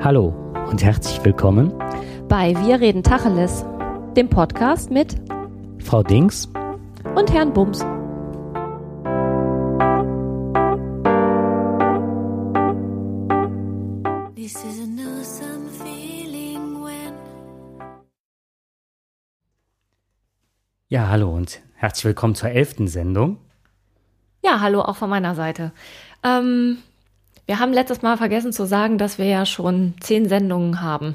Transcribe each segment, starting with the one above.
Hallo und herzlich willkommen bei Wir reden Tacheles, dem Podcast mit Frau Dings und Herrn Bums. Ja, hallo und herzlich willkommen zur elften Sendung. Ja, hallo auch von meiner Seite. Ähm, wir haben letztes Mal vergessen zu sagen, dass wir ja schon zehn Sendungen haben.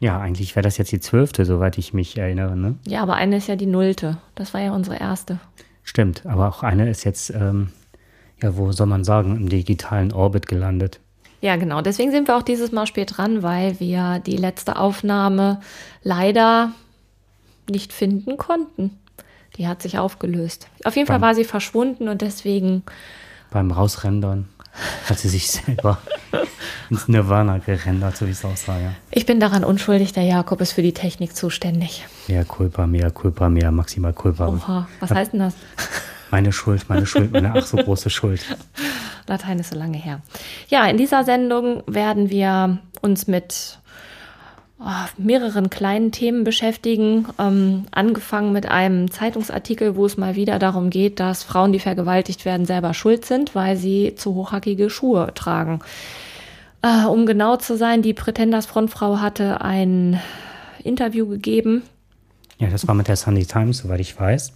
Ja, eigentlich wäre das jetzt die zwölfte, soweit ich mich erinnere. Ne? Ja, aber eine ist ja die nullte. Das war ja unsere erste. Stimmt, aber auch eine ist jetzt, ähm, ja, wo soll man sagen, im digitalen Orbit gelandet. Ja, genau. Deswegen sind wir auch dieses Mal spät dran, weil wir die letzte Aufnahme leider nicht finden konnten. Die hat sich aufgelöst. Auf jeden Fall war sie verschwunden und deswegen. Beim Rausrendern hat sie sich selber ins Nirvana gerendert, so wie es aussah, ja. Ich bin daran unschuldig, der Jakob ist für die Technik zuständig. Mehr culpa, mehr culpa, mehr maximal culpa. Oha, was heißt denn das? Meine Schuld, meine Schuld, meine ach so große Schuld. Latein ist so lange her. Ja, in dieser Sendung werden wir uns mit mehreren kleinen Themen beschäftigen. Ähm, angefangen mit einem Zeitungsartikel, wo es mal wieder darum geht, dass Frauen, die vergewaltigt werden, selber schuld sind, weil sie zu hochhackige Schuhe tragen. Äh, um genau zu sein, die Pretenders Frontfrau hatte ein Interview gegeben. Ja, das war mit der Sunday Times, soweit ich weiß.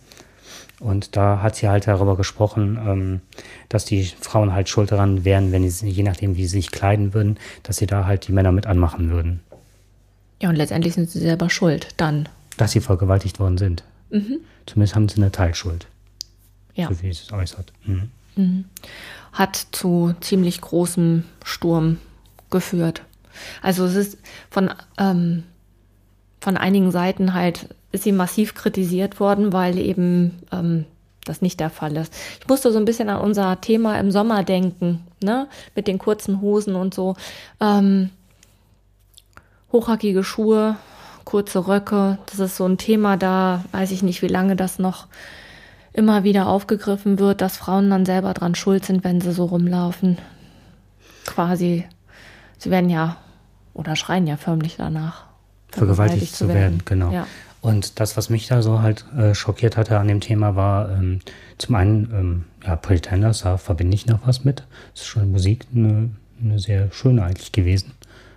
Und da hat sie halt darüber gesprochen, ähm, dass die Frauen halt schuld daran wären, wenn sie, je nachdem, wie sie sich kleiden würden, dass sie da halt die Männer mit anmachen würden. Ja, und letztendlich sind sie selber schuld dann. Dass sie vergewaltigt worden sind. Mhm. Zumindest haben sie eine Teilschuld. Ja. So wie es äußert. Mhm. Mhm. Hat zu ziemlich großem Sturm geführt. Also es ist von, ähm, von einigen Seiten halt, ist sie massiv kritisiert worden, weil eben ähm, das nicht der Fall ist. Ich musste so ein bisschen an unser Thema im Sommer denken, ne? Mit den kurzen Hosen und so. Ähm, hochhackige Schuhe, kurze Röcke. Das ist so ein Thema, da weiß ich nicht, wie lange das noch immer wieder aufgegriffen wird, dass Frauen dann selber dran schuld sind, wenn sie so rumlaufen. Quasi, sie werden ja oder schreien ja förmlich danach. Vergewaltigt zu werden, werden genau. Ja. Und das, was mich da so halt äh, schockiert hatte an dem Thema, war ähm, zum einen, ähm, ja, Pretenders, da verbinde ich noch was mit. Das ist schon Musik eine, eine sehr schöne eigentlich gewesen.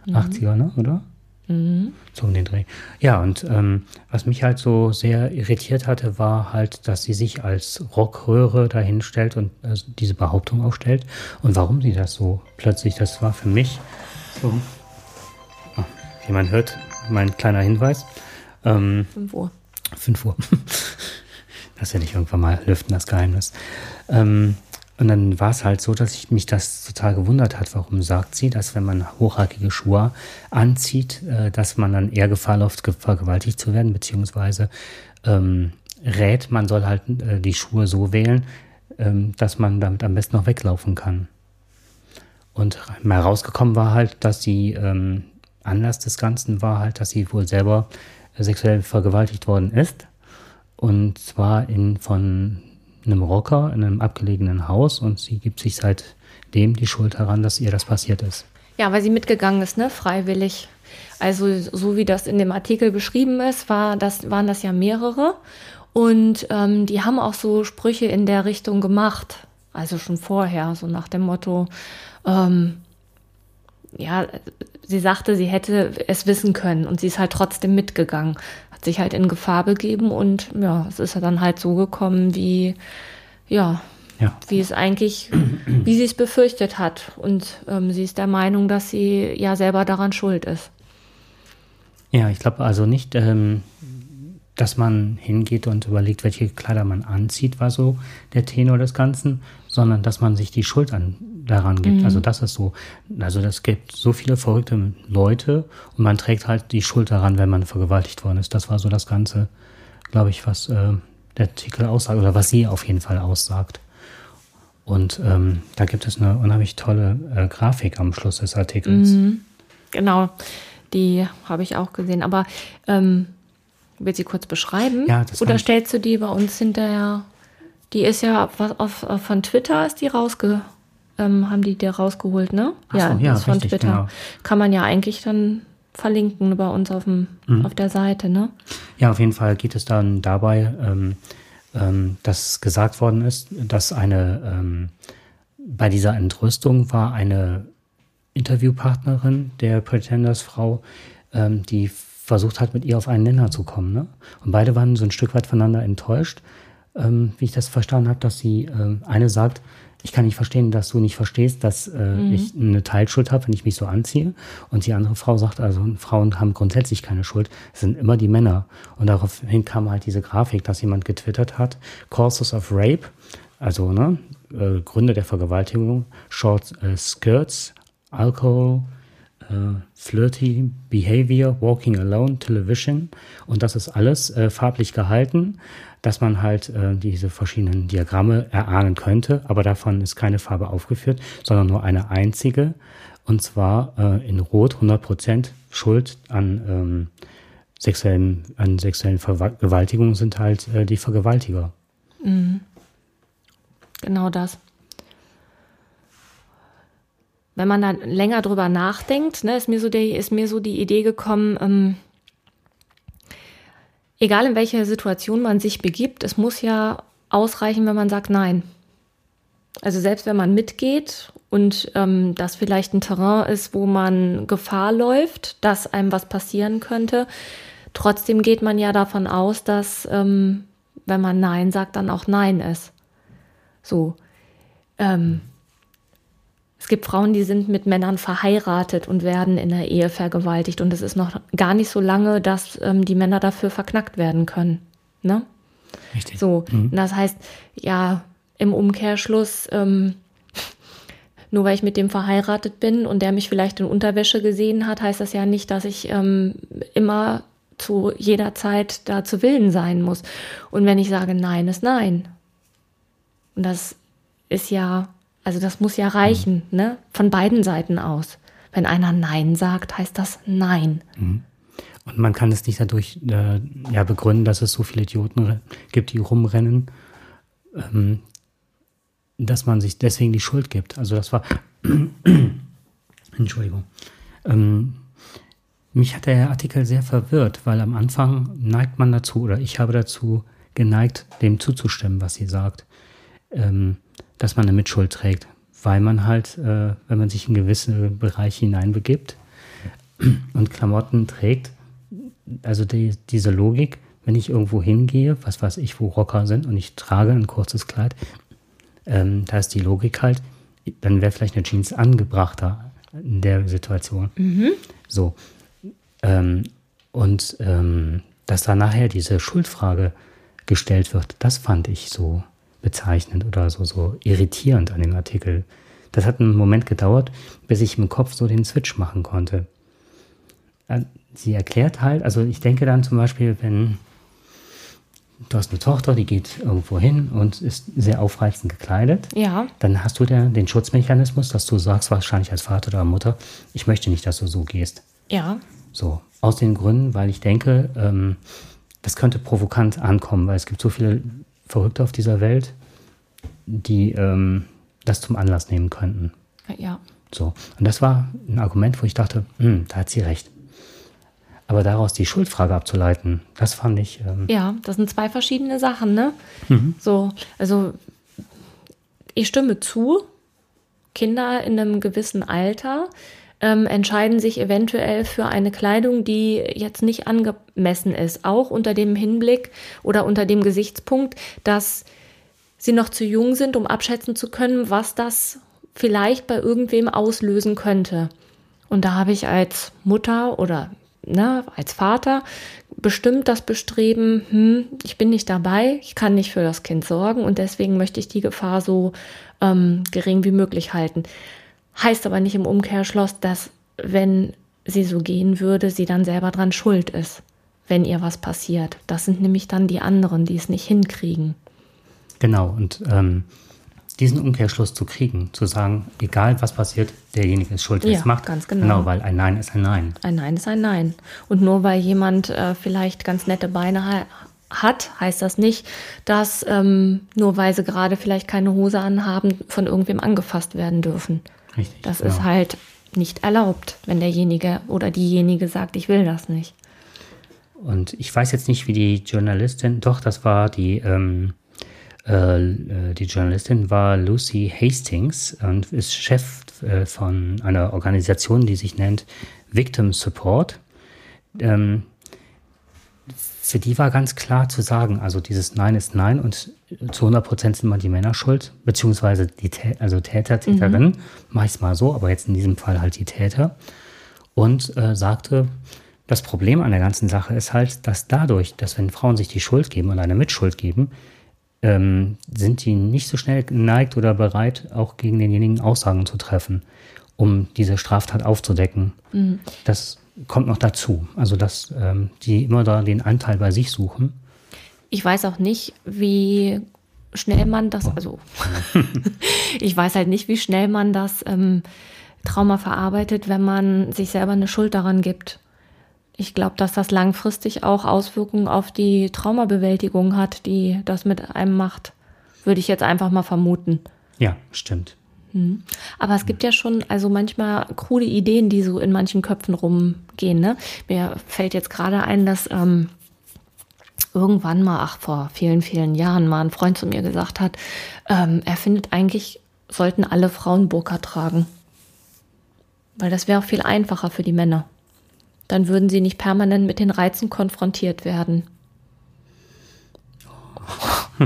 Mhm. 80er, ne, oder? Mhm. So um den Dreh. Ja, und ähm, was mich halt so sehr irritiert hatte, war halt, dass sie sich als Rockröhre dahinstellt und äh, diese Behauptung aufstellt. Und warum sie das so plötzlich, das war für mich so, oh, wie man hört, mein kleiner Hinweis. Ähm, 5 Uhr. 5 Uhr. das werde ich irgendwann mal lüften, das Geheimnis. Ähm, und dann war es halt so, dass ich mich das total gewundert hat. Warum sagt sie, dass wenn man hochhackige Schuhe anzieht, äh, dass man dann eher Gefahr läuft, vergewaltigt zu werden, beziehungsweise ähm, rät, man soll halt äh, die Schuhe so wählen, ähm, dass man damit am besten noch weglaufen kann. Und mal rausgekommen war halt, dass die ähm, Anlass des Ganzen war halt, dass sie wohl selber sexuell vergewaltigt worden ist. Und zwar in von einem Rocker in einem abgelegenen Haus und sie gibt sich seitdem die Schuld heran, dass ihr das passiert ist. Ja, weil sie mitgegangen ist, ne, freiwillig. Also so wie das in dem Artikel beschrieben ist, war das, waren das ja mehrere. Und ähm, die haben auch so Sprüche in der Richtung gemacht. Also schon vorher, so nach dem Motto, ähm, ja, sie sagte, sie hätte es wissen können und sie ist halt trotzdem mitgegangen hat sich halt in Gefahr begeben und ja, es ist ja dann halt so gekommen, wie, ja, ja. wie es eigentlich, wie sie es befürchtet hat. Und ähm, sie ist der Meinung, dass sie ja selber daran schuld ist. Ja, ich glaube also nicht, ähm, dass man hingeht und überlegt, welche Kleider man anzieht, war so der Tenor des Ganzen, sondern dass man sich die Schuld an daran gibt. Mhm. Also das ist so. Also das gibt so viele verrückte Leute und man trägt halt die Schuld daran, wenn man vergewaltigt worden ist. Das war so das Ganze, glaube ich, was äh, der Artikel aussagt oder was sie auf jeden Fall aussagt. Und ähm, da gibt es eine unheimlich tolle äh, Grafik am Schluss des Artikels. Mhm. Genau, die habe ich auch gesehen. Aber ähm, willst du sie kurz beschreiben? Ja, das Oder stellst du die bei uns hinterher? Die ist ja auf, auf, von Twitter ist die rausge ähm, haben die dir rausgeholt, ne? Ach so, ja, das ist von richtig, Twitter. genau. Kann man ja eigentlich dann verlinken bei uns auf, dem, Mhm. auf der Seite, ne? Ja, auf jeden Fall geht es dann dabei, ähm, ähm, dass gesagt worden ist, dass eine ähm, bei dieser Entrüstung war eine Interviewpartnerin der Pretenders Frau, ähm, die versucht hat, mit ihr auf einen Nenner zu kommen. Ne? Und beide waren so ein Stück weit voneinander enttäuscht, ähm, wie ich das verstanden habe, dass sie eine sagt, ich kann nicht verstehen, dass du nicht verstehst, dass äh, ich eine Teilschuld habe, wenn ich mich so anziehe. Und die andere Frau sagt, also Frauen haben grundsätzlich keine Schuld, es sind immer die Männer. Und daraufhin kam halt diese Grafik, dass jemand getwittert hat, Causes of Rape, also ne, äh, Gründe der Vergewaltigung, Short äh, Skirts, Alcohol, äh, Flirty Behavior, Walking Alone, Television. Und das ist alles äh, farblich gehalten, dass man halt äh, diese verschiedenen Diagramme erahnen könnte. Aber davon ist keine Farbe aufgeführt, sondern nur eine einzige. Und zwar äh, in Rot 100% Schuld an, ähm, sexuellen, an sexuellen Vergewaltigungen sind halt äh, die Vergewaltiger. Genau das. Wenn man dann länger drüber nachdenkt, ne, ist, mir so die, ist mir so die Idee gekommen, ähm, egal in welcher Situation man sich begibt, es muss ja ausreichen, wenn man sagt Nein. Also selbst wenn man mitgeht und ähm, das vielleicht ein Terrain ist, wo man Gefahr läuft, dass einem was passieren könnte, trotzdem geht man ja davon aus, dass ähm, wenn man Nein sagt, dann auch Nein ist. So. Ähm, es gibt Frauen, die sind mit Männern verheiratet und werden in der Ehe vergewaltigt. Und es ist noch gar nicht so lange, dass ähm, die Männer dafür verknackt werden können. Ne? Richtig. So. Und Das heißt, ja, im Umkehrschluss, ähm, nur weil ich mit dem verheiratet bin und der mich vielleicht in Unterwäsche gesehen hat, heißt das ja nicht, dass ich ähm, immer zu jeder Zeit da zu Willen sein muss. Und wenn ich sage Nein, ist Nein. Und das ist ja, also das muss ja reichen, ne? Von beiden Seiten aus. Wenn einer Nein sagt, heißt das Nein. Und man kann es nicht dadurch äh, ja, begründen, dass es so viele Idioten gibt, die rumrennen, ähm, dass man sich deswegen die Schuld gibt. Also das war, Entschuldigung, ähm, mich hat der Artikel sehr verwirrt, weil am Anfang neigt man dazu, oder ich habe dazu geneigt, dem zuzustimmen, was sie sagt, ähm, dass man eine Mitschuld trägt, weil man halt, äh, wenn man sich in gewisse Bereiche hineinbegibt und Klamotten trägt, also die, diese Logik, wenn ich irgendwo hingehe, was weiß ich, wo Rocker sind und ich trage ein kurzes Kleid, ähm, da ist die Logik halt, dann wäre vielleicht eine Jeans angebrachter in der Situation. So. Ähm, und ähm, dass da nachher diese Schuldfrage gestellt wird, das fand ich so bezeichnend oder so, so irritierend an dem Artikel. Das hat einen Moment gedauert, bis ich im Kopf so den Switch machen konnte. Äh, Sie erklärt halt, also ich denke dann zum Beispiel, wenn du hast eine Tochter, die geht irgendwo hin und ist sehr aufreizend gekleidet, Ja, dann hast du der, den Schutzmechanismus, dass du sagst, wahrscheinlich als Vater oder Mutter, ich möchte nicht, dass du so gehst. ja, So, aus den Gründen, weil ich denke, ähm, das könnte provokant ankommen, weil es gibt so viele Verrückte auf dieser Welt, die ähm, das zum Anlass nehmen könnten. ja. So, und das war ein Argument, wo ich dachte, hm, da hat sie recht. Aber daraus die Schuldfrage abzuleiten, das fand ich, ähm, Ja, das sind zwei verschiedene Sachen, ne? So, also ich stimme zu, Kinder in einem gewissen Alter ähm, entscheiden sich eventuell für eine Kleidung, die jetzt nicht angemessen ist, auch unter dem Hinblick oder unter dem Gesichtspunkt, dass sie noch zu jung sind, um abschätzen zu können, was das vielleicht bei irgendwem auslösen könnte. Und da habe ich als Mutter oder ne, als Vater bestimmt das Bestreben, hm, ich bin nicht dabei, ich kann nicht für das Kind sorgen und deswegen möchte ich die Gefahr so ähm, gering wie möglich halten. Heißt aber nicht im Umkehrschluss, dass wenn sie so gehen würde, sie dann selber dran schuld ist, wenn ihr was passiert. Das sind nämlich dann die anderen, die es nicht hinkriegen. genau. Und ähm, diesen Umkehrschluss zu kriegen, zu sagen, egal was passiert, derjenige ist schuld, der Ja, es macht. ganz genau. Genau, weil ein Nein ist ein Nein. Ein Nein ist ein Nein. Und nur weil jemand äh, vielleicht ganz nette Beine ha hat, heißt das nicht, dass ähm, nur weil sie gerade vielleicht keine Hose anhaben, von irgendwem angefasst werden dürfen. Richtig. Das genau. ist halt nicht erlaubt, wenn derjenige oder diejenige sagt, ich will das nicht. Und ich weiß jetzt nicht, wie die Journalistin, doch, das war die, ähm, äh, die Journalistin war Lucy Hastings und ist Chef äh, von einer Organisation, die sich nennt Victim Support. Ähm, für die war ganz klar zu sagen, also dieses Nein ist Nein und zu 100 Prozent sind mal die Männer schuld, beziehungsweise die Tä also Täter, Täterin, mhm. meist mal so, aber jetzt in diesem Fall halt die Täter. Und äh, sagte, das Problem an der ganzen Sache ist halt, dass dadurch, dass wenn Frauen sich die Schuld geben und eine Mitschuld geben, ähm, sind die nicht so schnell geneigt oder bereit, auch gegen denjenigen Aussagen zu treffen, um diese Straftat aufzudecken. Mhm. Das kommt noch dazu. Also, dass ähm, die immer da den Anteil bei sich suchen. Ich weiß auch nicht, wie schnell man das, also ich weiß halt nicht, wie schnell man das ähm, Trauma verarbeitet, wenn man sich selber eine Schuld daran gibt. Ich glaube, dass das langfristig auch Auswirkungen auf die Traumabewältigung hat, die das mit einem macht. Würde ich jetzt einfach mal vermuten. Ja, stimmt. Hm. Aber es gibt ja schon also manchmal krude Ideen, die so in manchen Köpfen rumgehen. Ne? Mir fällt jetzt gerade ein, dass ähm, irgendwann mal, ach vor vielen, vielen Jahren mal ein Freund zu mir gesagt hat, ähm, er findet eigentlich, sollten alle Frauen Burka tragen. Weil das wäre auch viel einfacher für die Männer. Dann würden sie nicht permanent mit den Reizen konfrontiert werden.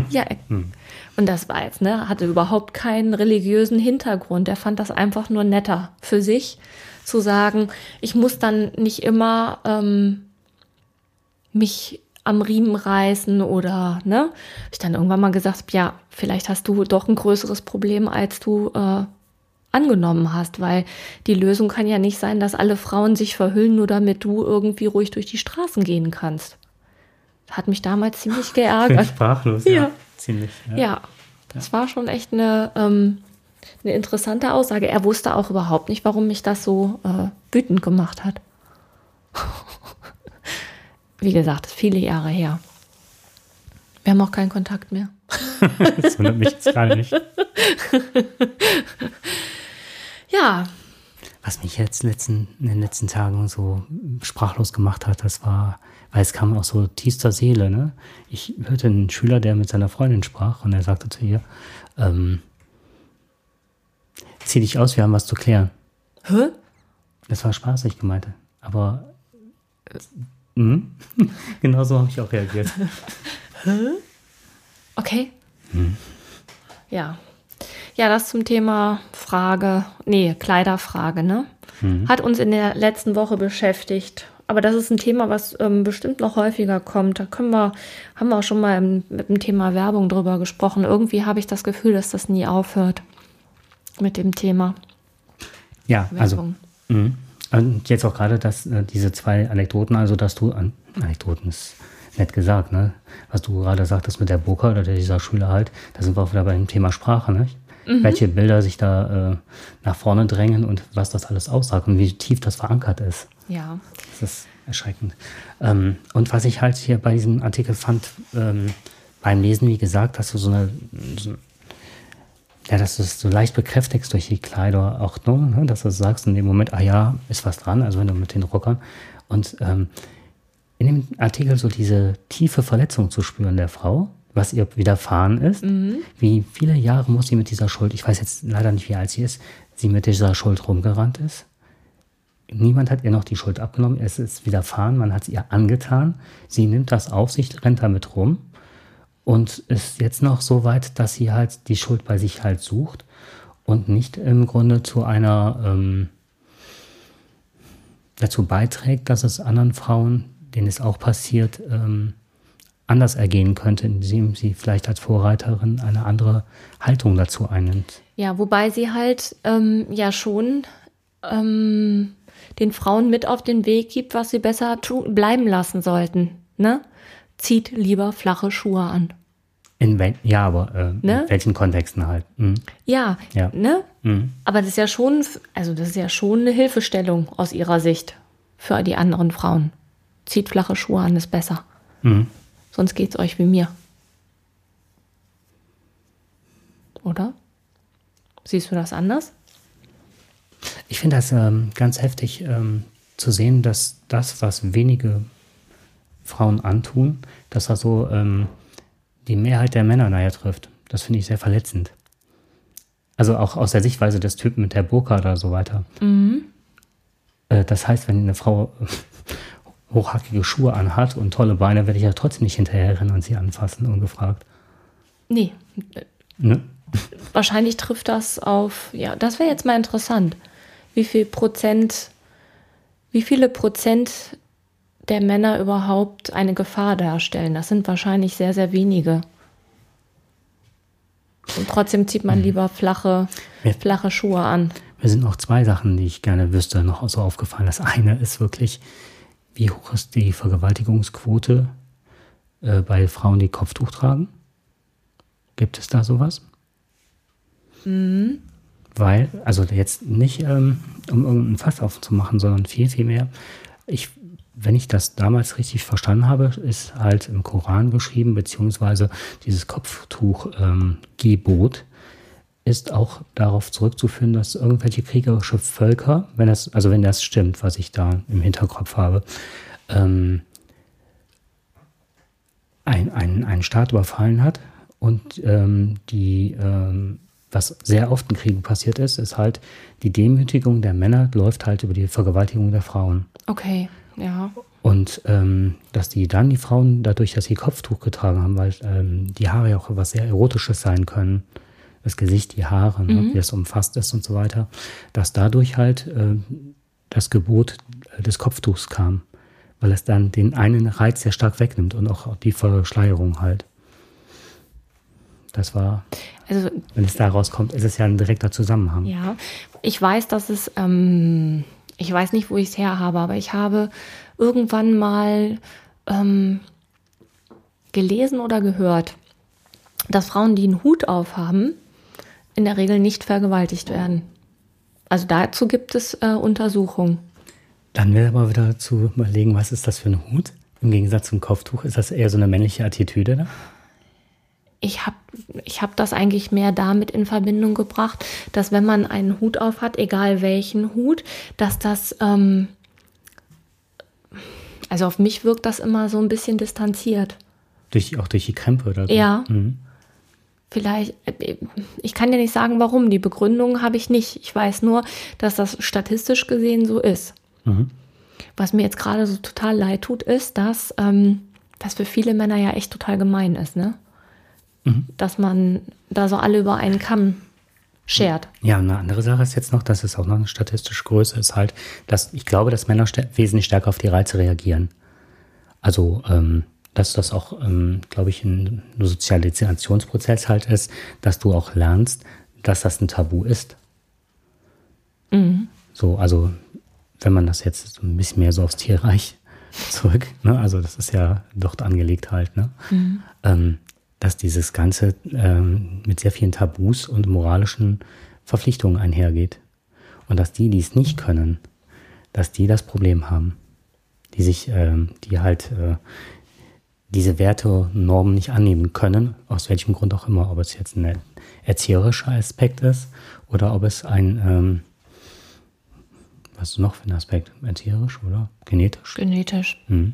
ja, hm. Und das war jetzt, ne, hatte überhaupt keinen religiösen Hintergrund. Er fand das einfach nur netter für sich zu sagen, ich muss dann nicht immer ähm, mich am Riemen reißen oder, ne? Ich dann irgendwann mal gesagt, ja, vielleicht hast du doch ein größeres Problem, als du äh, angenommen hast, weil die Lösung kann ja nicht sein, dass alle Frauen sich verhüllen, nur damit du irgendwie ruhig durch die Straßen gehen kannst. Hat mich damals ziemlich geärgert. Sprachlos, ja. ja. Ziemlich. Ja. ja. das war schon echt eine, ähm, eine interessante Aussage. Er wusste auch überhaupt nicht, warum mich das so äh, wütend gemacht hat. Wie gesagt, viele Jahre her. Wir haben auch keinen Kontakt mehr. das wundert mich jetzt gar nicht. ja, was mich jetzt letzten, in den letzten Tagen so sprachlos gemacht hat, das war, weil es kam aus so tiefster Seele. Ne? Ich hörte einen Schüler, der mit seiner Freundin sprach und er sagte zu ihr, ähm, zieh dich aus, wir haben was zu klären. Hä? Das war spaßig gemeint, aber äh, mh, genau so habe ich auch reagiert. Hä? Okay. Hm. Ja, ja, das zum Thema Frage, nee, Kleiderfrage, ne? Mhm. Hat uns in der letzten Woche beschäftigt. Aber das ist ein Thema, was ähm, bestimmt noch häufiger kommt. Da können wir, haben wir auch schon mal im, mit dem Thema Werbung drüber gesprochen. Irgendwie habe ich das Gefühl, dass das nie aufhört mit dem Thema. Ja, also, Werbung. also mh. und jetzt auch gerade dass äh, diese zwei Anekdoten, also dass du an Anekdoten ist nett gesagt, ne? Was du gerade sagtest mit der Burka oder dieser Schüler halt, da sind wir auch wieder beim Thema Sprache, nicht? Mhm. welche Bilder sich da äh, nach vorne drängen und was das alles aussagt und wie tief das verankert ist. Ja. Das ist erschreckend. Ähm, und was ich halt hier bei diesem Artikel fand, ähm, beim Lesen, wie gesagt, dass du so eine, so, ja, dass du es so leicht bekräftigst durch die Kleiderordnung, ne? dass du sagst in dem Moment, ah ja, ist was dran, also wenn du mit den Rockern und ähm, in dem Artikel so diese tiefe Verletzung zu spüren der Frau, was ihr widerfahren ist. Mhm. Wie viele Jahre muss sie mit dieser Schuld, ich weiß jetzt leider nicht, wie alt sie ist, sie mit dieser Schuld rumgerannt ist. Niemand hat ihr noch die Schuld abgenommen, es ist widerfahren, man hat es ihr angetan. Sie nimmt das auf sich, rennt damit rum und ist jetzt noch so weit, dass sie halt die Schuld bei sich halt sucht und nicht im Grunde zu einer ähm, dazu beiträgt, dass es anderen Frauen, denen es auch passiert, ähm, anders ergehen könnte, indem sie vielleicht als Vorreiterin eine andere Haltung dazu einnimmt. Ja, wobei sie halt ähm, ja schon ähm, den Frauen mit auf den Weg gibt, was sie besser bleiben lassen sollten. Ne? Zieht lieber flache Schuhe an. In wel ja, aber äh, ne? in welchen Kontexten halt? Mhm. Ja, ja, ne? Mhm. Aber das ist ja schon, also das ist ja schon eine Hilfestellung aus ihrer Sicht für die anderen Frauen. Zieht flache Schuhe an, ist besser. Mhm. Sonst geht es euch wie mir. Oder? Siehst du das anders? Ich finde das ähm, ganz heftig ähm, zu sehen, dass das, was wenige Frauen antun, dass das so ähm, die Mehrheit der Männer nachher trifft. Das finde ich sehr verletzend. Also auch aus der Sichtweise des Typen mit der Burka oder so weiter. Mhm. Äh, das heißt, wenn eine Frau hochhackige Schuhe anhat und tolle Beine, werde ich ja trotzdem nicht hinterherrennen und sie anfassen, ungefragt. Nee. Ne? Wahrscheinlich trifft das auf, ja, das wäre jetzt mal interessant. Wie viel Prozent, wie viele Prozent der Männer überhaupt eine Gefahr darstellen? Das sind wahrscheinlich sehr, sehr wenige. Und trotzdem zieht man mhm. lieber flache, flache Schuhe an. Mir sind noch zwei Sachen, die ich gerne wüsste, noch so aufgefallen. Das eine ist wirklich, wie hoch ist die Vergewaltigungsquote äh, bei Frauen, die Kopftuch tragen? Gibt es da sowas? Mhm. Weil, also jetzt nicht, ähm, um irgendeinen Fass aufzumachen, sondern viel, viel mehr. Ich, wenn ich das damals richtig verstanden habe, ist halt im Koran geschrieben, beziehungsweise dieses Kopftuch-Gebot ähm, ist auch darauf zurückzuführen, dass irgendwelche kriegerische Völker, wenn das, also wenn das stimmt, was ich da im Hinterkopf habe, ähm, ein, ein, einen Staat überfallen hat und ähm, die ähm, was sehr oft in Kriegen passiert ist, ist halt die Demütigung der Männer läuft halt über die Vergewaltigung der Frauen. Okay, ja. Und ähm, dass die dann die Frauen dadurch, dass sie Kopftuch getragen haben, weil ähm, die Haare ja auch was sehr Erotisches sein können, das Gesicht, die Haare, ne, mhm. wie es umfasst ist und so weiter, dass dadurch halt äh, das Gebot äh, des Kopftuchs kam, weil es dann den einen Reiz sehr stark wegnimmt und auch die Verschleierung halt. Das war, also, wenn es daraus kommt, ist es ja ein direkter Zusammenhang. Ja, ich weiß, dass es, ähm, ich weiß nicht, wo ich es her habe, aber ich habe irgendwann mal ähm, gelesen oder gehört, dass Frauen, die einen Hut aufhaben, in der Regel nicht vergewaltigt werden. Also dazu gibt es äh, Untersuchungen. Dann wäre aber wieder zu überlegen, was ist das für ein Hut? Im Gegensatz zum Kopftuch, ist das eher so eine männliche Attitüde? Ne? ich habe ich hab das eigentlich mehr damit in Verbindung gebracht, dass wenn man einen Hut auf hat, egal welchen Hut, dass das, ähm, also auf mich wirkt das immer so ein bisschen distanziert. Durch, auch durch die Krempe oder so? Ja. Mhm. Vielleicht, ich kann ja nicht sagen, warum. Die Begründung habe ich nicht. Ich weiß nur, dass das statistisch gesehen so ist. Mhm. Was mir jetzt gerade so total leid tut, ist, dass ähm, das für viele Männer ja echt total gemein ist, ne? mhm. dass man da so alle über einen Kamm schert. Ja, eine andere Sache ist jetzt noch, dass es auch noch eine statistische Größe ist, halt, dass ich glaube, dass Männer wesentlich stärker auf die Reize reagieren. Also, ähm, dass das auch, ähm, glaube ich, ein Sozialisationsprozess halt ist, dass du auch lernst, dass das ein Tabu ist. Mhm. So, also, wenn man das jetzt so ein bisschen mehr so aufs Tierreich zurück, ne, also das ist ja dort angelegt halt, ne, mhm. ähm, dass dieses Ganze ähm, mit sehr vielen Tabus und moralischen Verpflichtungen einhergeht. Und dass die, die es nicht können, dass die das Problem haben. Die sich, ähm, die halt äh, diese Werte, Normen nicht annehmen können, aus welchem Grund auch immer, ob es jetzt ein erzieherischer Aspekt ist oder ob es ein, ähm, was ist noch für ein Aspekt? Erzieherisch oder genetisch? Genetisch. Mhm.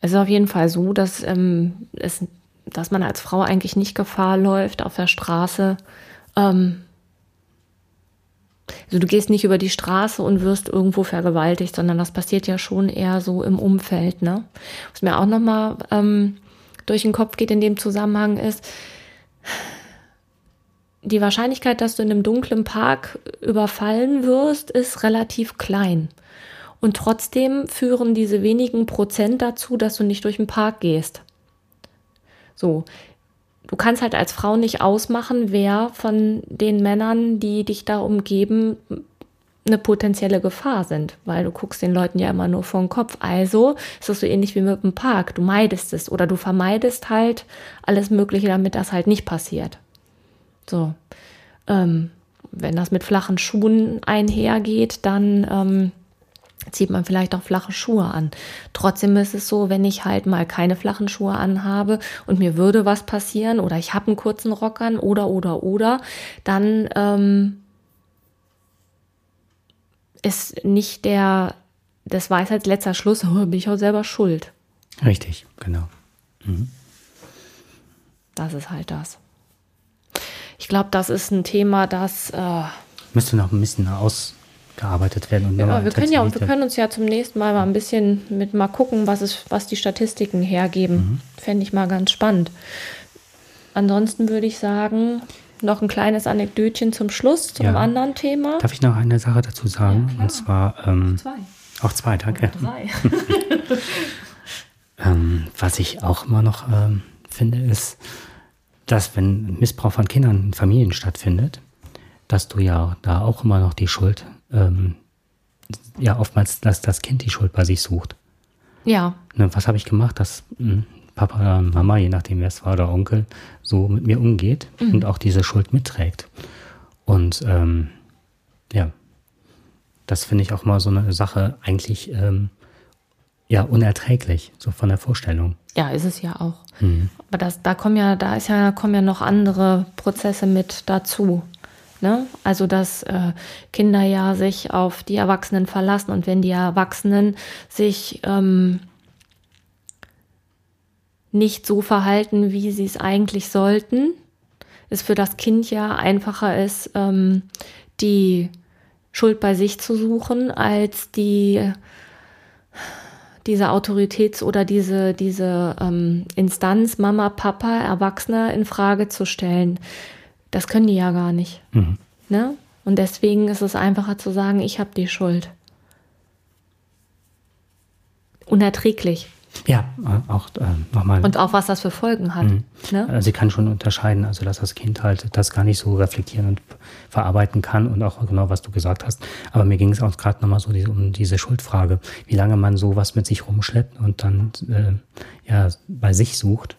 Es ist auf jeden Fall so, dass, ähm, es, dass man als Frau eigentlich nicht Gefahr läuft auf der Straße. Ähm, also du gehst nicht über die Straße und wirst irgendwo vergewaltigt, sondern das passiert ja schon eher so im Umfeld. Ne? Was mir auch nochmal ähm, durch den Kopf geht in dem Zusammenhang ist, die Wahrscheinlichkeit, dass du in einem dunklen Park überfallen wirst, ist relativ klein. Und trotzdem führen diese wenigen Prozent dazu, dass du nicht durch den Park gehst. So. Du kannst halt als Frau nicht ausmachen, wer von den Männern, die dich da umgeben, eine potenzielle Gefahr sind, weil du guckst den Leuten ja immer nur vor den Kopf. Also ist das so ähnlich wie mit dem Park. Du meidest es oder du vermeidest halt alles Mögliche, damit das halt nicht passiert. So. Ähm, wenn das mit flachen Schuhen einhergeht, dann ähm, zieht man vielleicht auch flache Schuhe an. Trotzdem ist es so, wenn ich halt mal keine flachen Schuhe anhabe und mir würde was passieren oder ich habe einen kurzen Rock an oder oder oder, dann ähm, ist nicht der, das Weisheits letzter Schluss, oh, bin ich auch selber schuld. Richtig, genau. Mhm. Das ist halt das. Ich glaube, das ist ein Thema, das äh, müsste noch ein bisschen ausgearbeitet werden. Und ja, wir können ja, wir können uns ja zum nächsten Mal mal ein bisschen mit mal gucken, was es, was die Statistiken hergeben. Mhm. Fände ich mal ganz spannend. Ansonsten würde ich sagen, noch ein kleines Anekdötchen zum Schluss, zum ja. anderen Thema. Darf ich noch eine Sache dazu sagen? Ja, und zwar. Ähm, zwei. Auch zwei, danke. drei. ähm, was ich auch immer noch ähm, finde, ist, dass wenn Missbrauch von Kindern in Familien stattfindet, dass du ja da auch immer noch die Schuld, ähm, ja, oftmals, dass das Kind die Schuld bei sich sucht. Ja. Ne, was habe ich gemacht, dass mh, hm, Papa oder Mama, je nachdem wer es war, oder Onkel, so mit mir umgeht mhm. und auch diese Schuld mitträgt. Und ähm, ja, das finde ich auch mal so eine Sache eigentlich ähm, ja unerträglich, so von der Vorstellung. Ja, ist es ja auch. Mhm. Aber das, da kommen ja, da ist ja, kommen ja noch andere Prozesse mit dazu. Ne? Also dass äh, Kinder ja sich auf die Erwachsenen verlassen und wenn die Erwachsenen sich ähm, nicht so verhalten, wie sie es eigentlich sollten, es für das Kind ja einfacher ist, ähm, die Schuld bei sich zu suchen, als die diese Autoritäts- oder diese, diese ähm, Instanz, Mama, Papa, Erwachsener in Frage zu stellen. Das können die ja gar nicht. Mhm. Ne? Und deswegen ist es einfacher zu sagen, ich habe die Schuld. Unerträglich. Ja, äh, auch äh, nochmal. Und auch was das für Folgen hat. Mhm. Ne? Also sie kann schon unterscheiden, also dass das Kind halt das gar nicht so reflektieren und verarbeiten kann und auch genau, was du gesagt hast. Aber mir ging es auch gerade nochmal so diese, um diese Schuldfrage, wie lange man sowas mit sich rumschleppt und dann äh, ja bei sich sucht.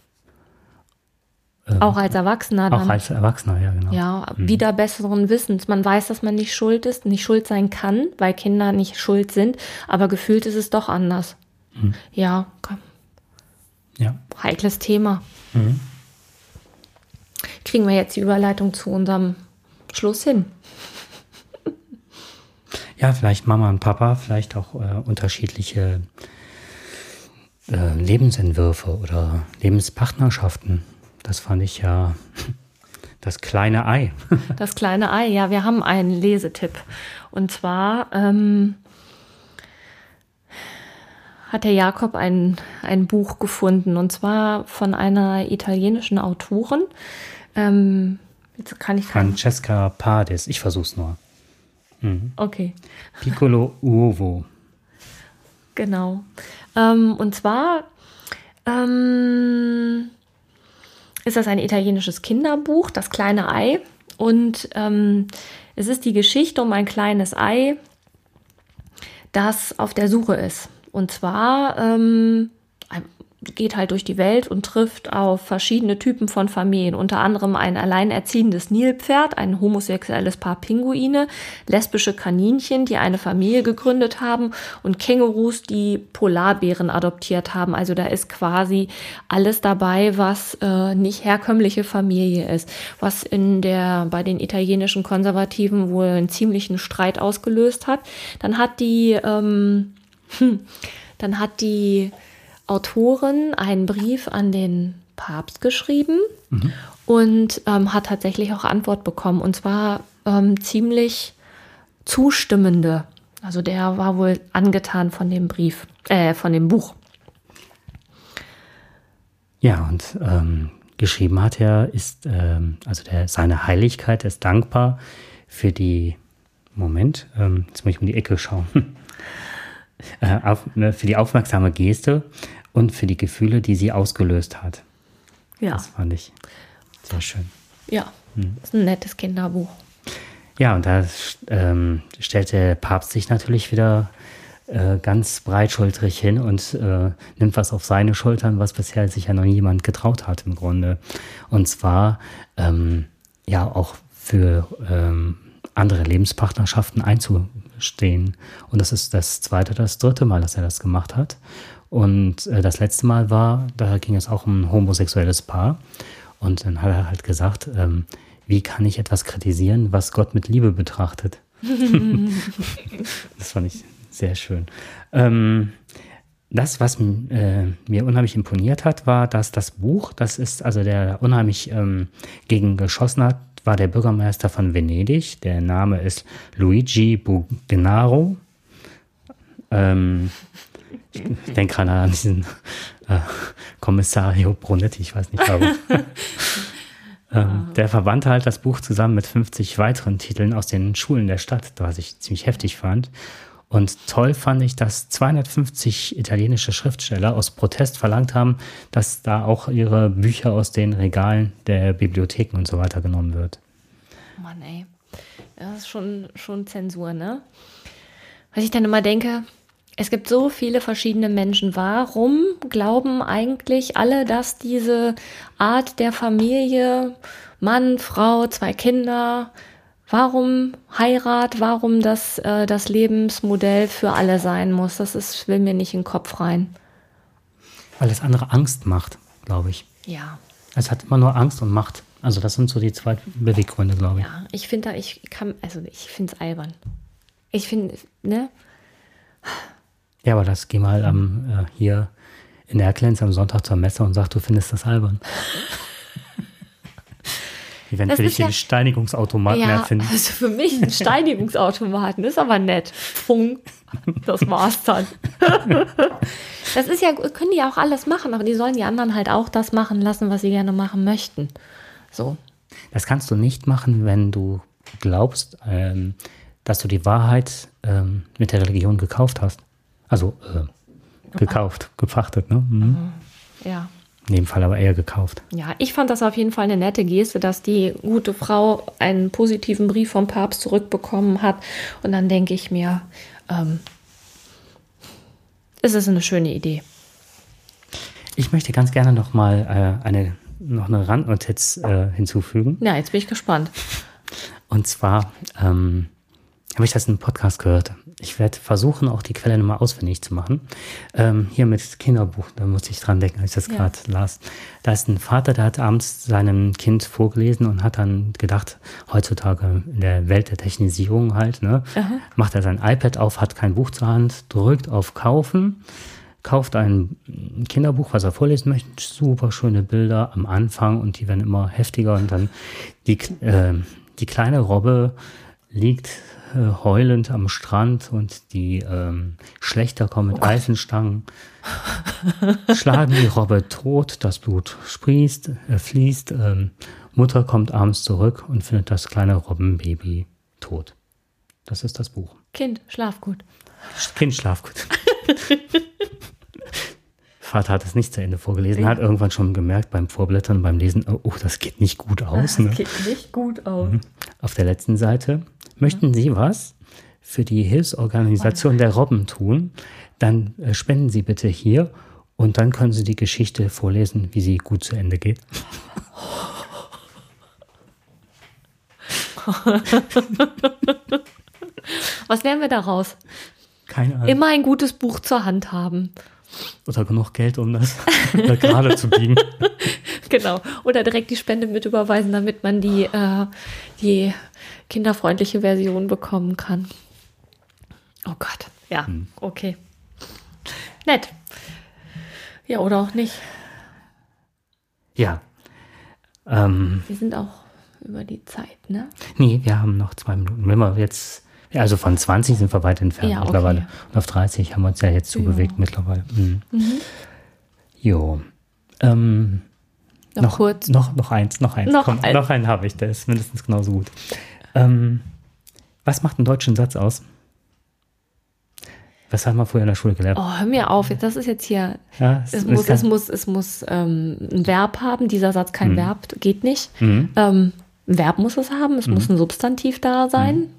Ähm, auch als Erwachsener dann. Auch als Erwachsener, ja, genau. Ja, mhm. wieder besseren Wissens. Man weiß, dass man nicht schuld ist, nicht schuld sein kann, weil Kinder nicht schuld sind, aber gefühlt ist es doch anders. Mhm. Ja. ja. Heikles Thema. Mhm. Kriegen wir jetzt die Überleitung zu unserem Schluss hin? Ja, vielleicht Mama und Papa, vielleicht auch äh, unterschiedliche äh, Lebensentwürfe oder Lebenspartnerschaften. Das fand ich ja das kleine Ei. das kleine Ei, ja, wir haben einen Lesetipp. Und zwar ähm, hat der Jakob ein, ein Buch gefunden und zwar von einer italienischen Autorin. Ähm, jetzt kann ich Francesca Pades, ich versuch's nur. Mhm. Okay. Piccolo Uovo. Genau. Ähm, und zwar ähm, ist das ein italienisches Kinderbuch, Das kleine Ei. Und ähm, es ist die Geschichte um ein kleines Ei, das auf der Suche ist. Und zwar ähm, geht halt durch die Welt und trifft auf verschiedene Typen von Familien, unter anderem ein alleinerziehendes Nilpferd, ein homosexuelles Paar Pinguine, lesbische Kaninchen, die eine Familie gegründet haben und Kängurus, die Polarbären adoptiert haben. Also da ist quasi alles dabei, was äh, nicht herkömmliche Familie ist, was in der bei den italienischen Konservativen wohl einen ziemlichen Streit ausgelöst hat. Dann hat die ähm, hm. Dann hat die Autorin einen Brief an den Papst geschrieben mhm. und ähm, hat tatsächlich auch Antwort bekommen. Und zwar ähm, ziemlich zustimmende. Also der war wohl angetan von dem Brief, äh, von dem Buch. Ja, und ähm, geschrieben hat er, ist, ähm, also der, seine Heiligkeit ist dankbar für die, Moment, ähm, jetzt muss ich um die Ecke schauen. Äh, auf, ne, für die aufmerksame Geste und für die Gefühle, die sie ausgelöst hat. Ja. Das fand ich sehr schön. Ja, hm. ist ein nettes Kinderbuch. Ja, und da ähm, stellt der Papst sich natürlich wieder äh, ganz breitschultrig hin und äh, nimmt was auf seine Schultern, was bisher sich ja noch niemand getraut hat im Grunde. Und zwar ähm, ja auch für ähm, andere Lebenspartnerschaften einzu, stehen. Und das ist das zweite, das dritte Mal, dass er das gemacht hat. Und äh, das letzte Mal war, da ging es auch um ein homosexuelles Paar. Und dann hat er halt gesagt, ähm, wie kann ich etwas kritisieren, was Gott mit Liebe betrachtet? das fand ich sehr schön. Ähm, das, was äh, mir unheimlich imponiert hat, war, dass das Buch, das ist, also der unheimlich ähm, gegen geschossen hat, war der Bürgermeister von Venedig. Der Name ist Luigi Bugnaro. Ähm, ich denke gerade an diesen äh, Kommissario Brunetti, ich weiß nicht warum. ähm, der verbannte halt das Buch zusammen mit 50 weiteren Titeln aus den Schulen der Stadt, was ich ziemlich heftig fand. Und toll fand ich, dass 250 italienische Schriftsteller aus Protest verlangt haben, dass da auch ihre Bücher aus den Regalen der Bibliotheken und so weiter genommen wird. Mann, ey. Das ist schon, schon Zensur, ne? Was ich dann immer denke, es gibt so viele verschiedene Menschen. Warum glauben eigentlich alle, dass diese Art der Familie, Mann, Frau, zwei Kinder, warum Heirat, warum das äh, das Lebensmodell für alle sein muss. Das ist, will mir nicht in den Kopf rein. Weil es andere Angst macht, glaube ich. Ja. Es hat immer nur Angst und Macht. Also das sind so die zwei Beweggründe, glaube ich. Ja, ich finde da, ich kann, also ich finde es albern. Ich finde, ne? Ja, aber das geh mal am, äh, hier in Erklenz am Sonntag zur Messe und sag, du findest das albern. Wenn das für dich ja, den Steinigungsautomaten ja, erfinden. Also für mich ein Steinigungsautomaten ist aber nett. Funk. Das war's dann. das ist ja, können die ja auch alles machen, aber die sollen die anderen halt auch das machen lassen, was sie gerne machen möchten. So. Das kannst du nicht machen, wenn du glaubst, ähm, dass du die Wahrheit ähm, mit der Religion gekauft hast. Also äh, gekauft, gepachtet, ne? Mhm. Ja. In dem Fall aber eher gekauft. Ja, ich fand das auf jeden Fall eine nette Geste, dass die gute Frau einen positiven Brief vom Papst zurückbekommen hat. Und dann denke ich mir, ähm, es ist eine schöne Idee. Ich möchte ganz gerne noch mal äh, eine, noch eine Randnotiz äh, hinzufügen. Ja, jetzt bin ich gespannt. Und zwar ähm, habe ich das in einem Podcast gehört. Ich werde versuchen, auch die Quelle nochmal auswendig zu machen. Ähm, hier mit Kinderbuch, da muss ich dran denken, als ich das ja. gerade las. Da ist ein Vater, der hat abends seinem Kind vorgelesen und hat dann gedacht, heutzutage in der Welt der Technisierung halt, ne, macht er sein iPad auf, hat kein Buch zur Hand, drückt auf Kaufen, kauft ein Kinderbuch, was er vorlesen möchte, super schöne Bilder am Anfang und die werden immer heftiger und dann die, äh, die kleine Robbe liegt heulend am Strand und die ähm, Schlechter kommen mit oh Eisenstangen, schlagen die Robbe tot, das Blut sprießt, äh, fließt. Ähm, Mutter kommt abends zurück und findet das kleine Robbenbaby tot. Das ist das Buch. Kind, schlaf gut. Kind, schlaf gut. Vater hat es nicht zu Ende vorgelesen, ja. hat irgendwann schon gemerkt beim Vorblättern, beim Lesen, oh, das geht nicht gut aus. Das ne? geht nicht gut aus. Mhm. Auf der letzten Seite Möchten Sie was für die Hilfsorganisation der Robben tun? Dann äh, spenden Sie bitte hier und dann können Sie die Geschichte vorlesen, wie sie gut zu Ende geht. Was lernen wir daraus? Keine Ahnung. Immer ein gutes Buch zur Hand haben. Oder genug Geld, um das gerade zu biegen. Genau. Oder direkt die Spende mit überweisen, damit man die, äh, die kinderfreundliche Version bekommen kann. Oh Gott. Ja, hm. okay. Nett. Ja, oder auch nicht. Ja. Ähm, wir sind auch über die Zeit, ne? Nee, wir haben noch zwei Minuten. Wenn wir jetzt, also von 20 sind wir weit entfernt ja, okay. mittlerweile. Und auf 30 haben wir uns ja jetzt zubewegt ja. mittlerweile. Mhm. Mhm. Jo. Ähm, noch, noch, kurz. Noch, noch eins, noch eins. Noch, Komm, ein. noch einen habe ich, der ist mindestens genauso gut. Ähm, was macht einen deutschen Satz aus? Was haben wir vorher in der Schule gelernt? Oh, hör mir auf, das ist jetzt hier. Ja, es, es, muss, es, muss, es muss ähm, ein Verb haben. Dieser Satz kein mhm. Verb, geht nicht. Mhm. Ähm, ein Verb muss es haben, es mhm. muss ein Substantiv da sein.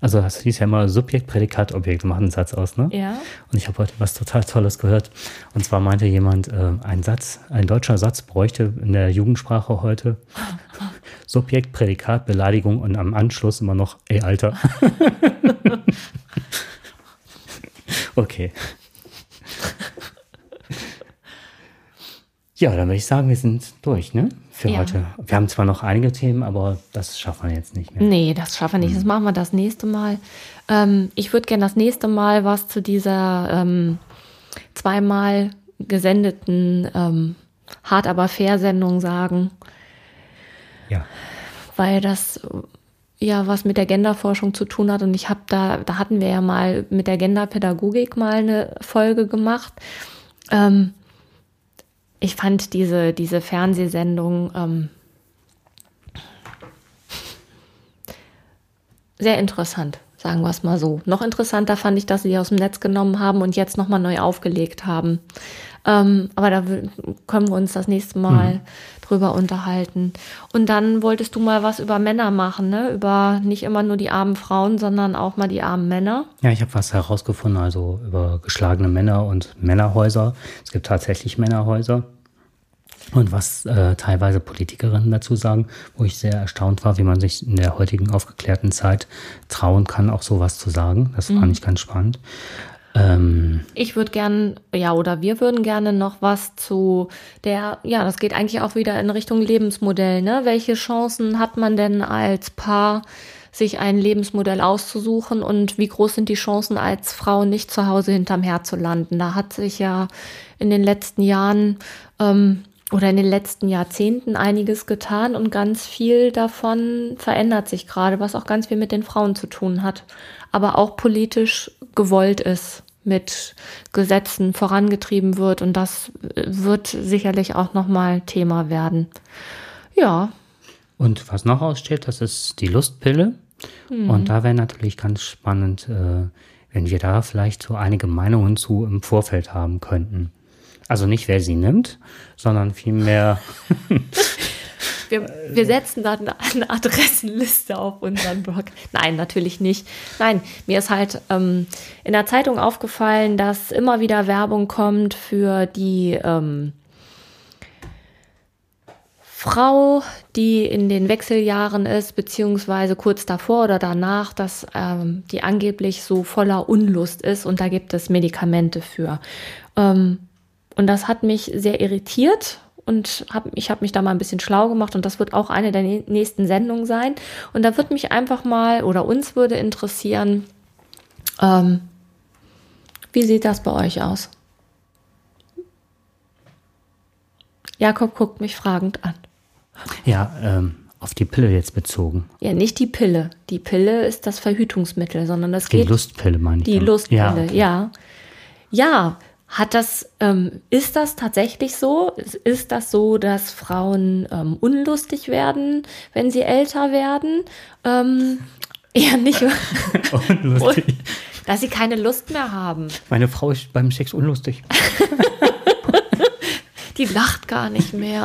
Also das hieß ja immer Subjekt, Prädikat, Objekt. Macht einen Satz aus, ne? Ja. Und ich habe heute was total Tolles gehört. Und zwar meinte jemand, äh, ein Satz, ein deutscher Satz bräuchte in der Jugendsprache heute Subjekt, Prädikat, Beleidigung und am Anschluss immer noch, ey, Alter. okay. Ja, dann würde ich sagen, wir sind durch, ne? Für Ja. heute. Wir haben zwar noch einige Themen, aber das schaffen wir jetzt nicht mehr. Nee, das schaffen wir nicht. Das machen wir das nächste Mal. Ähm, ich würde gerne das nächste Mal was zu dieser ähm, zweimal gesendeten ähm, Hart aber fair Sendung sagen, Ja. weil das ja was mit der Genderforschung zu tun hat. Und ich habe da, da hatten wir ja mal mit der Genderpädagogik mal eine Folge gemacht. Ähm, ich fand diese, diese Fernsehsendung ähm, sehr interessant, sagen wir es mal so. Noch interessanter fand ich, dass sie die aus dem Netz genommen haben und jetzt nochmal neu aufgelegt haben. Ähm, aber da können wir uns das nächste Mal drüber unterhalten. Und dann wolltest du mal was über Männer machen, ne? Über nicht immer nur die armen Frauen, sondern auch mal die armen Männer. Ja, ich habe was herausgefunden, also über geschlagene Männer und Männerhäuser. Es gibt tatsächlich Männerhäuser. Und was äh, teilweise Politikerinnen dazu sagen, wo ich sehr erstaunt war, wie man sich in der heutigen aufgeklärten Zeit trauen kann, auch sowas zu sagen. Das fand ich ganz spannend. Ähm, Ich würde gern, ja, oder wir würden gerne noch was zu der, ja, das geht eigentlich auch wieder in Richtung Lebensmodell, ne? Welche Chancen hat man denn als Paar, sich ein Lebensmodell auszusuchen und wie groß sind die Chancen als Frau nicht zu Hause hinterm Herd zu landen? Da hat sich ja in den letzten Jahren ähm, oder in den letzten Jahrzehnten einiges getan und ganz viel davon verändert sich gerade, was auch ganz viel mit den Frauen zu tun hat, aber auch politisch gewollt ist, mit Gesetzen vorangetrieben wird und das äh, wird sicherlich auch nochmal Thema werden. Ja, und was noch aussteht, das ist die Lustpille. Und da wäre natürlich ganz spannend, äh, wenn wir da vielleicht so einige Meinungen zu im Vorfeld haben könnten. Also nicht, wer sie nimmt, sondern vielmehr, wir, wir setzen da eine, Adressenliste auf unseren Blog. Nein, natürlich nicht. Nein, mir ist halt ähm, in der Zeitung aufgefallen, dass immer wieder Werbung kommt für die ähm, Frau, die in den Wechseljahren ist, beziehungsweise kurz davor oder danach, dass ähm, die angeblich so voller Unlust ist und da gibt es Medikamente für. Ähm, und das hat mich sehr irritiert und hab, ich habe mich da mal ein bisschen schlau gemacht und das wird auch eine der nä- nächsten Sendungen sein. Und da wird mich einfach mal oder uns würde interessieren, ähm, wie sieht das bei euch aus? Jakob guckt mich fragend an. ja, ähm, auf die Pille jetzt bezogen. Ja, nicht die Pille. Die Pille ist das Verhütungsmittel, sondern das Die geht Lustpille meine ich. die dann. Lustpille. Ja, okay. Ja, ja. Hat das, ähm, ist das tatsächlich so? Ist- das so, dass Frauen ähm, unlustig werden, wenn sie älter werden? Ähm, eher nicht, Unlustig. dass sie keine Lust mehr haben. Meine Frau ist beim Sex unlustig. Die lacht gar nicht mehr.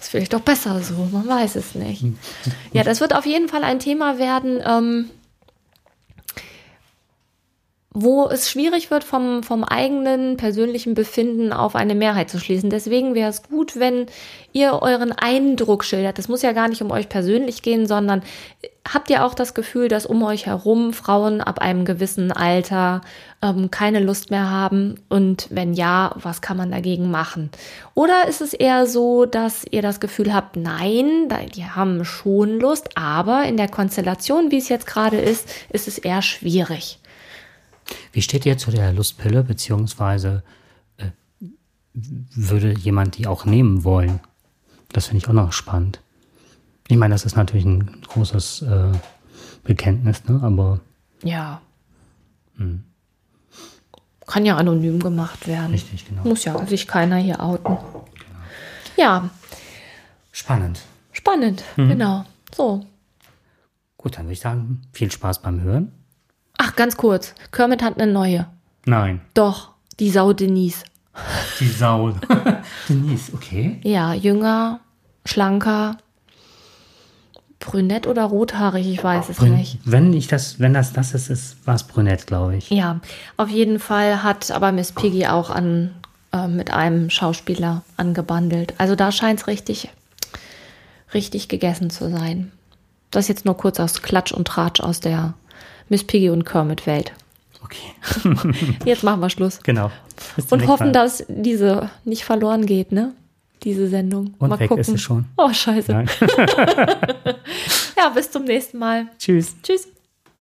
Ist vielleicht doch besser so, man weiß es nicht. Ja, das wird auf jeden Fall ein Thema werden, ähm, wo es schwierig wird, vom, vom eigenen persönlichen Befinden auf eine Mehrheit zu schließen. Deswegen wäre es gut, wenn ihr euren Eindruck schildert. Das muss ja gar nicht um euch persönlich gehen, sondern habt ihr auch das Gefühl, dass um euch herum Frauen ab einem gewissen Alter ähm, keine Lust mehr haben? Und wenn ja, was kann man dagegen machen? Oder ist es eher so, dass ihr das Gefühl habt, nein, die haben schon Lust, aber in der Konstellation, wie es jetzt gerade ist, ist es eher schwierig. Wie steht ihr zu der Lustpille, beziehungsweise äh, würde jemand die auch nehmen wollen? Das finde ich auch noch spannend. Ich meine, das ist natürlich ein großes äh, Bekenntnis, ne? aber Ja. Kann ja anonym gemacht werden. richtig, genau. Muss ja sich keiner hier outen. Ja, Spannend. spannend, genau. So. Gut, dann würde ich sagen, viel Spaß beim Hören. Ach, ganz kurz. Kermit hat eine neue. Nein, Doch, die Sau Denise. die Sau. Denise, okay. Ja, jünger, schlanker, Brünett oder rothaarig, ich weiß es Brün- nicht. Wenn ich das, wenn das das ist, ist war es brünett, glaube ich. Ja, auf jeden Fall hat aber Miss Piggy auch an, äh, mit einem Schauspieler angebandelt. Also da scheint es richtig, richtig gegessen zu sein. Das jetzt nur kurz aus Klatsch und Tratsch aus der Miss Piggy und Kermit Welt. Okay, Jetzt machen wir Schluss. genau. Und hoffen, Mal. dass diese nicht verloren geht, ne? Diese Sendung. Und Mal weg gucken. ist sie schon. Oh, scheiße. Ja, bis zum nächsten Mal. Tschüss. Tschüss.